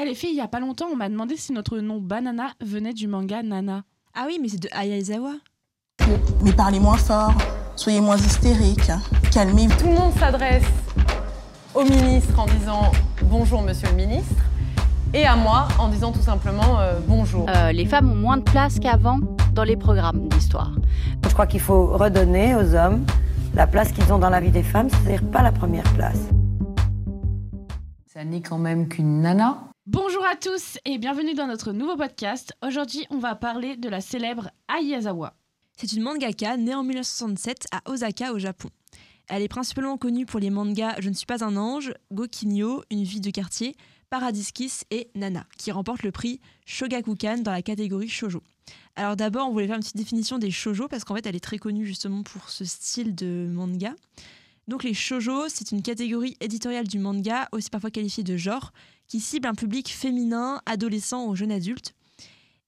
Eh les filles, il y a pas longtemps, on m'a demandé si notre nom Banana venait du manga Nana. Ah oui, mais c'est de Ayazawa. Mais parlez moins fort, soyez moins hystériques, calmez-vous. Tout le monde s'adresse au ministre en disant bonjour monsieur le ministre et à moi en disant tout simplement euh, bonjour. Euh, les femmes ont moins de place qu'avant dans les programmes d'histoire. Je crois qu'il faut redonner aux hommes la place qu'ils ont dans la vie des femmes, c'est-à-dire pas la première place. Ça n'est quand même qu'une nana. Bonjour à tous et bienvenue dans notre nouveau podcast. Aujourd'hui, on va parler de la célèbre Ayazawa. C'est une mangaka née en 1967 à Osaka au Japon. Elle est principalement connue pour les mangas Je ne suis pas un ange, Gokinyo, Une vie de quartier, Paradis Kiss et Nana, qui remportent le prix Shogakukan dans la catégorie shoujo. Alors d'abord, on voulait faire une petite définition des shoujo parce qu'en fait, elle est très connue justement pour ce style de manga. Donc les shoujo, c'est une catégorie éditoriale du manga, aussi parfois qualifiée de genre, qui cible un public féminin, adolescent ou jeune adulte.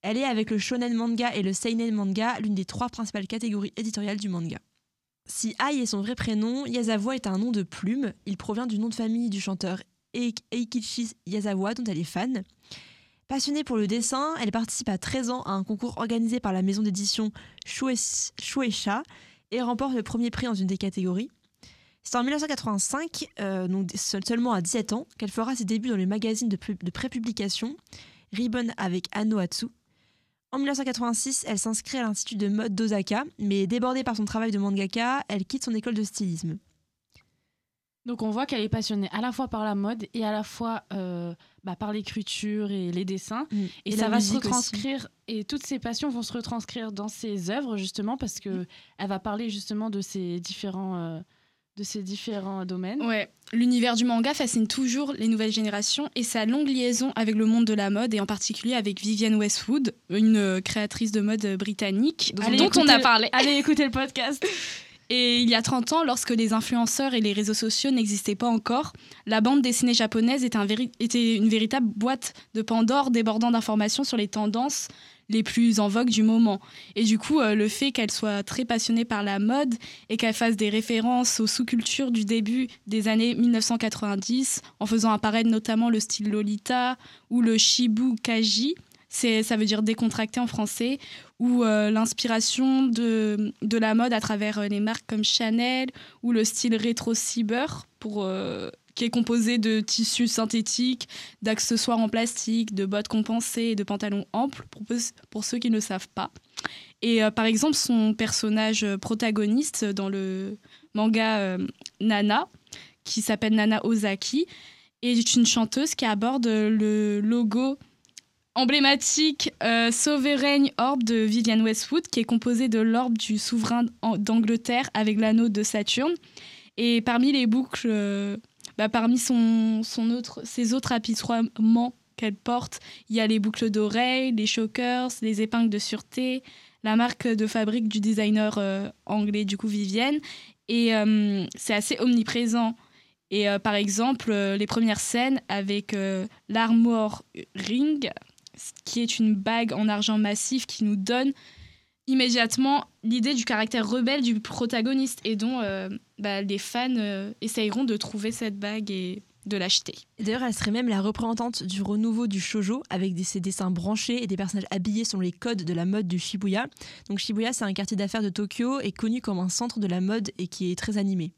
Elle est avec le shonen manga et le seinen manga l'une des trois principales catégories éditoriales du manga. Si Ai est son vrai prénom, Yazawa est un nom de plume. Il provient du nom de famille du chanteur Eikichi Yazawa, dont elle est fan. Passionnée pour le dessin, elle participe à 13 ans à un concours organisé par la maison d'édition Shueisha et remporte le premier prix dans une des catégories. C'est en 1985, euh, donc seulement à 17 ans, qu'elle fera ses débuts dans le magazine de, de prépublication Ribbon avec Anno Atsu. En 1986, elle s'inscrit à l'Institut de mode d'Osaka, mais débordée par son travail de mangaka, elle quitte son école de stylisme. Donc on voit qu'elle est passionnée à la fois par la mode et à la fois euh, bah, par l'écriture et les dessins. Mm. Et, Et ça va se aussi. retranscrire, et toutes ces passions vont se retranscrire dans ses œuvres justement parce que Mm. elle va parler justement de ces différents, euh, de ces différents domaines. Ouais, l'univers du manga fascine toujours les nouvelles générations et sa longue liaison avec le monde de la mode et en particulier avec Vivienne Westwood, une euh, créatrice de mode britannique dont, on a le- parlé. Allez écouter le podcast. Et il y a 30 ans, lorsque les influenceurs et les réseaux sociaux n'existaient pas encore, la bande dessinée japonaise était, un véri- était une véritable boîte de Pandore débordant d'informations sur les tendances les plus en vogue du moment. Et du coup, euh, le fait qu'elle soit très passionnée par la mode et qu'elle fasse des références aux sous-cultures du début des années 1990, en faisant apparaître notamment le style Lolita ou le Shibukaji, ça veut dire décontracté en français, ou euh, l'inspiration de, de la mode à travers euh, les marques comme Chanel ou le style rétro cyber pour qui est composé de tissus synthétiques, d'accessoires en plastique, de bottes compensées et de pantalons amples pour, ceux qui ne savent pas. Et euh, par exemple, son personnage protagoniste dans le manga euh, Nana, qui s'appelle Nana Ozaki, est une chanteuse qui aborde le logo emblématique euh, Sovereign Orb de Vivienne Westwood, qui est composé de l'orbe du souverain d'Angleterre avec l'anneau de Saturne. Et parmi les boucles, euh, bah, parmi ses autres apitoiements qu'elle porte, il y a les boucles d'oreilles, les chokers, les épingles de sûreté, la marque de fabrique du designer euh, anglais, du coup Vivienne. Et euh, c'est assez omniprésent. Et euh, par exemple, les premières scènes avec l'Armor Ring, qui est une bague en argent massif qui nous donne immédiatement l'idée du caractère rebelle du protagoniste et dont bah, les fans euh, essayeront de trouver cette bague et de l'acheter. Et D'ailleurs, elle serait même la représentante du renouveau du shoujo avec des, ses dessins branchés et des personnages habillés selon les codes de la mode du Shibuya. Donc Shibuya, c'est un quartier d'affaires de Tokyo et connu comme un centre de la mode et qui est très animé.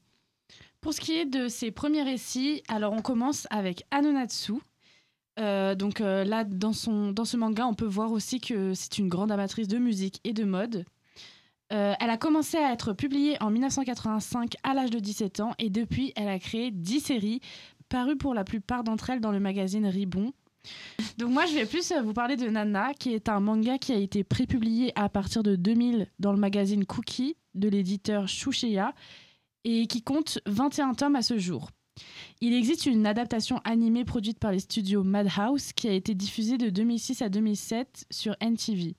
Pour ce qui est de ses premiers récits, alors on commence avec Anonatsu. Euh, donc euh, là, dans, son, dans ce manga, on peut voir aussi que c'est une grande amatrice de musique et de mode. Euh, elle a commencé à être publiée en 1985 à l'âge de 17 ans et depuis, elle a créé 10 séries parues pour la plupart d'entre elles dans le magazine Ribbon. Donc moi, je vais plus euh, vous parler de Nana, qui est un manga qui a été prépublié à partir de 2000 dans le magazine Cookie de l'éditeur Shushea et qui compte 21 tomes à ce jour. Il existe une adaptation animée produite par les studios Madhouse qui a été diffusée de 2006 à 2007 sur NTV.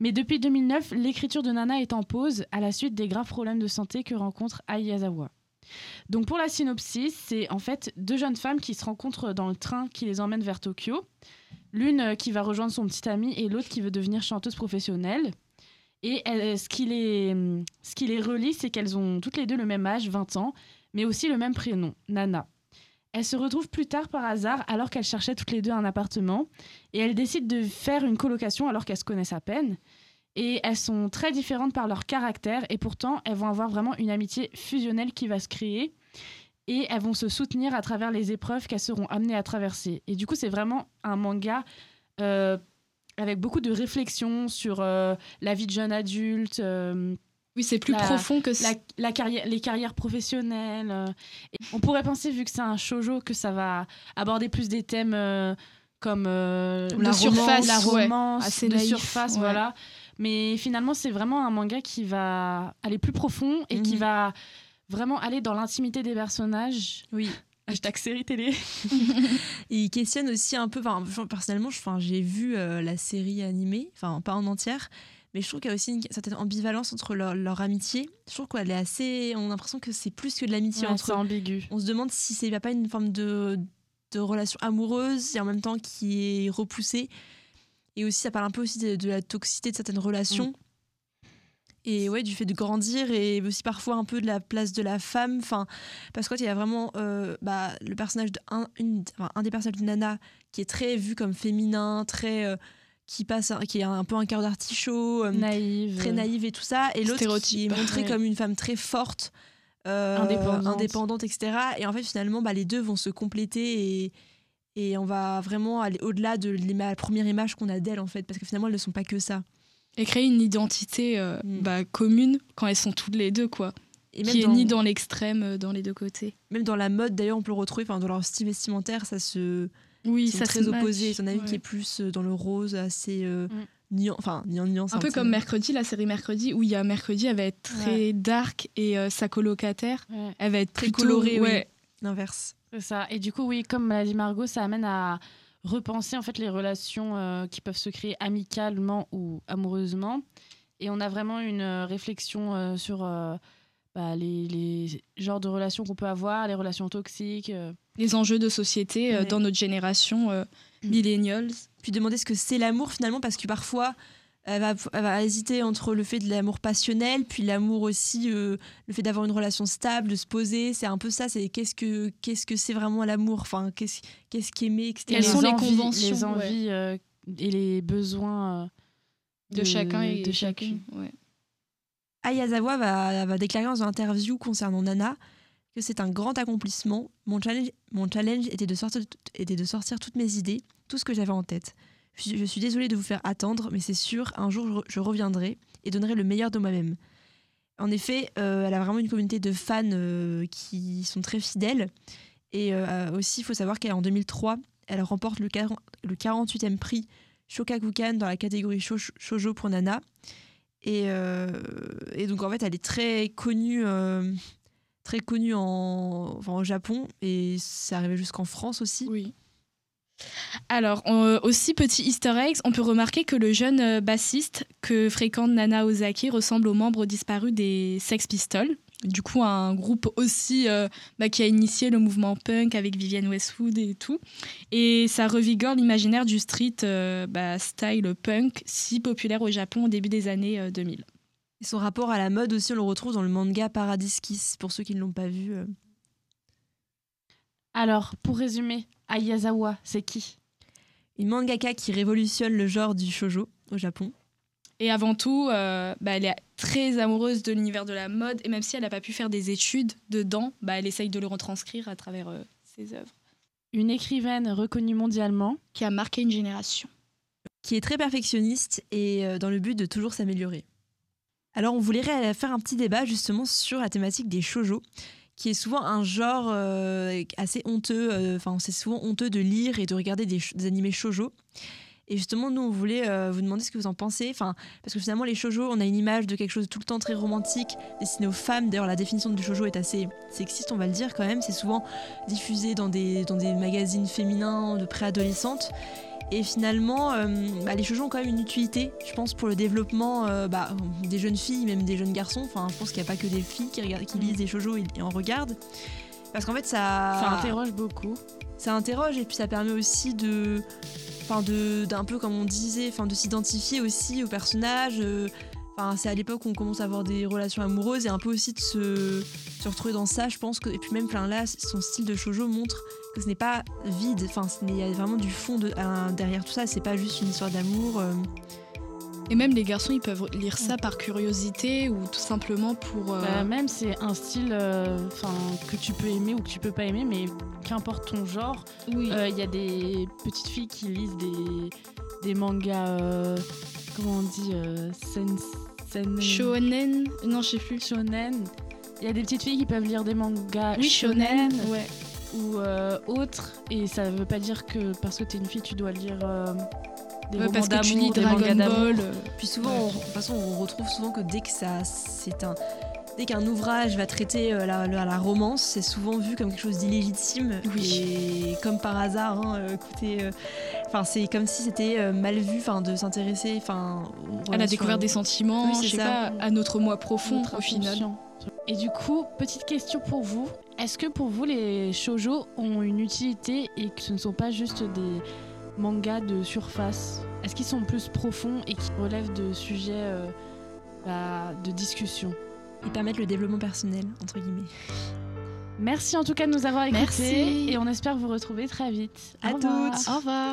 Mais depuis 2009, l'écriture de Nana est en pause à la suite des graves problèmes de santé que rencontre Ayazawa. Donc pour la synopsis, c'est en fait deux jeunes femmes qui se rencontrent dans le train qui les emmène vers Tokyo. L'une euh, qui va rejoindre son petit ami et l'autre qui veut devenir chanteuse professionnelle. Et elles- ce, qui les, ce qui les relie, c'est qu'elles ont toutes les deux le même âge, 20 ans, mais aussi le même prénom, Nana. Elles se retrouvent plus tard par hasard alors qu'elles cherchaient toutes les deux un appartement et elles décident de faire une colocation alors qu'elles se connaissent à peine. Et elles sont très différentes par leur caractère et pourtant elles vont avoir vraiment une amitié fusionnelle qui va se créer et elles vont se soutenir à travers les épreuves qu'elles seront amenées à traverser. Et du coup c'est vraiment un manga euh, avec beaucoup de réflexions sur euh, la vie de jeune adulte. euh, Oui, c'est plus La- profond que la, la carrière, les carrières professionnelles. euh, et on pourrait penser, vu que c'est un shoujo, que ça va aborder plus des thèmes euh, comme euh, la surface, romance, la ouais, romance, assez de naïf, surface, ouais. voilà. Mais finalement, c'est vraiment un manga qui va aller plus profond et qui Mhm. va vraiment aller dans l'intimité des personnages. Oui. Hashtag série télé. Et il questionne aussi un peu, personnellement, j'ai vu la série animée, enfin pas en entière, mais je trouve qu'il y a aussi une certaine ambivalence entre leur, leur amitié. Je trouve qu'elle est assez, on a l'impression que c'est plus que de l'amitié Ouais, entre c'est ambigu. On se demande si c'est pas une forme de, de relation amoureuse et en même temps qui est repoussée. Et aussi, ça parle un peu aussi de, de la toxicité de certaines relations. Et ouais, du fait de grandir et aussi parfois un peu de la place de la femme. Enfin, parce qu'il y a vraiment euh, bah, le personnage de un, une, enfin, un des personnages de Nana qui est très vu comme féminin, très euh, qui passe, qui est un peu un cœur d'artichaut, euh, Naïve. très naïve et tout ça, et l'autre qui est montrée Ouais. comme une femme très forte, euh, Indépendante. indépendante, etc. Et en fait, finalement, bah, les deux vont se compléter et, et on va vraiment aller au-delà de la première image qu'on a d'elle, en fait, parce que finalement, elles ne sont pas que ça. Et créer une identité euh, Mm. bah, commune quand elles sont toutes les deux, quoi. Et qui est dans, ni dans l'extrême, euh, dans les deux côtés. même dans la mode, d'ailleurs, on peut le retrouver, enfin, dans leur style vestimentaire, ça se Oui, ils sont ça très se opposés. T'en as une qui est plus euh, dans le rose, assez euh, Mm. enfin, nuan- nuance. Un peu comme Mercredi, la série Mercredi, où il y a Mercredi, elle va être très dark et euh, sa colocataire, Ouais. elle va être Très plutôt- colorée, oui. ouais. L'inverse. C'est ça. Et du coup, oui, comme l'a dit Margot, ça amène à repenser en fait les relations euh, qui peuvent se créer amicalement ou amoureusement. Et on a vraiment une euh, réflexion euh, sur euh, bah, les, les genres de relations qu'on peut avoir, les relations toxiques. euh. les enjeux de société euh, Ouais. dans notre génération euh, millennials. Puis demander ce que c'est l'amour finalement, parce que parfois, elle va, elle va hésiter entre le fait de l'amour passionnel, puis l'amour aussi, euh, le fait d'avoir une relation stable, de se poser. C'est un peu ça. C'est qu'est-ce que qu'est-ce que c'est vraiment l'amour? Enfin, qu'est-ce qu'est-ce qu'aimer, etc. Quelles sont les envies- conventions, Les ouais. envies euh, et les besoins euh, De, chacun et de chacune. Ouais. Ayazawa va, va déclarer dans une interview concernant Nana que c'est un grand accomplissement. Mon challenge, était, de sortir, toutes mes idées, tout ce que j'avais en tête. Je, suis- désolée de vous faire attendre, mais c'est sûr, un jour je, re- je reviendrai et donnerai le meilleur de moi-même. En effet, euh, elle a vraiment une communauté de fans euh, qui sont très fidèles. Et euh, aussi, il faut savoir qu'en 2003, elle remporte le, 40 le 48e prix Shokakukan dans la catégorie shou- shoujo pour Nana. Et, et donc en fait, elle est très connue, euh, très connue en, enfin, au Japon et c'est arrivé jusqu'en France aussi. Oui. Alors, on- aussi petit easter eggs, on peut remarquer que le jeune euh, bassiste que fréquente Nana Ozaki ressemble aux membres disparus des Sex Pistols. Du coup, un groupe aussi euh, bah, qui a initié le mouvement punk avec Vivienne Westwood et tout. Et ça revigore l'imaginaire du street euh, bah, style punk si populaire au Japon au début des années euh, 2000. Et son rapport à la mode aussi, on le retrouve dans le manga Paradise Kiss, pour ceux qui ne l'ont pas vu. euh. Alors, pour résumer, Ayazawa, c'est qui? Une mangaka qui révolutionne le genre du shoujo au Japon. Et avant tout, euh, bah, elle est très amoureuse de l'univers de la mode. Et même si elle n'a pas pu faire des études dedans, bah, elle essaye de le retranscrire à travers euh, ses œuvres. Une écrivaine reconnue mondialement. Qui a marqué une génération. qui est très perfectionniste et euh, dans le but de toujours s'améliorer. Alors on voulait faire un petit débat justement sur la thématique des shoujo, qui est souvent un genre euh, assez honteux, euh, enfin c'est souvent honteux de lire et de regarder des, animés shoujo. Et justement, nous, on voulait euh, vous demander ce que vous en pensez. Enfin, parce que finalement, les shoujo, on a une image de quelque chose tout le temps très romantique, destiné aux femmes. D'ailleurs, la définition du shoujo est assez sexiste, on va le dire quand même. C'est souvent diffusé dans des, dans des magazines féminins de préadolescentes. Et finalement, euh, bah, les shoujo ont quand même une utilité, je pense, pour le développement euh, bah, des jeunes filles, même des jeunes garçons. Enfin, je pense qu'il n'y a pas que des filles qui, regardent, qui lisent des shoujo et, et en regardent. Parce qu'en fait, ça, Ça interroge beaucoup. ça interroge et puis ça permet aussi de enfin d'un peu comme on disait enfin de s'identifier aussi au personnage euh, enfin c'est à l'époque où on commence à avoir des relations amoureuses et un peu aussi de se, se retrouver dans ça je pense que et puis même enfin là son style de shoujo montre que ce n'est pas vide. Enfin, il y a vraiment du fond de- derrière tout ça. C'est pas juste une histoire d'amour. euh. Et même les garçons, ils peuvent lire ça par curiosité ou tout simplement pour. euh, Bah, même c'est un style euh, que tu peux aimer ou que tu peux pas aimer, mais qu'importe ton genre, oui. euh, il y a des petites filles qui lisent des, des mangas, euh, comment on dit, euh, sen- Shonen Non, je sais plus. shonen. Il y a des petites filles qui peuvent lire des mangas Oui, shonen. shonen Ouais. ou euh, autres, et ça veut pas dire que parce que t'es une fille tu dois lire euh, des Ouais, romans parce que tu lis des mangas Dragon d'amour. Ball. euh, Puis souvent, on- de toute façon, on retrouve souvent que dès que ça, c'est un, dès qu'un ouvrage va traiter euh, la, la, la romance, c'est souvent vu comme quelque chose d'illégitime. Oui. Et comme par hasard, hein, euh, écoutez, euh, enfin, c'est comme si c'était euh, mal vu, enfin, de s'intéresser, enfin, à la découverte des sentiments, Oui, c'est je sais ça. pas, à notre moi profond Notre au final. Et du coup, petite question pour vous. Est-ce que pour vous, les shoujo ont une utilité et que ce ne sont pas juste des mangas de surface? Est-ce qu'ils sont plus profonds et qui relèvent de sujets euh, bah, de discussion? Ils permettent le développement personnel, entre guillemets. Merci en tout cas de nous avoir écoutés Merci. et on espère vous retrouver très vite. À Au revoir. toutes. Au revoir.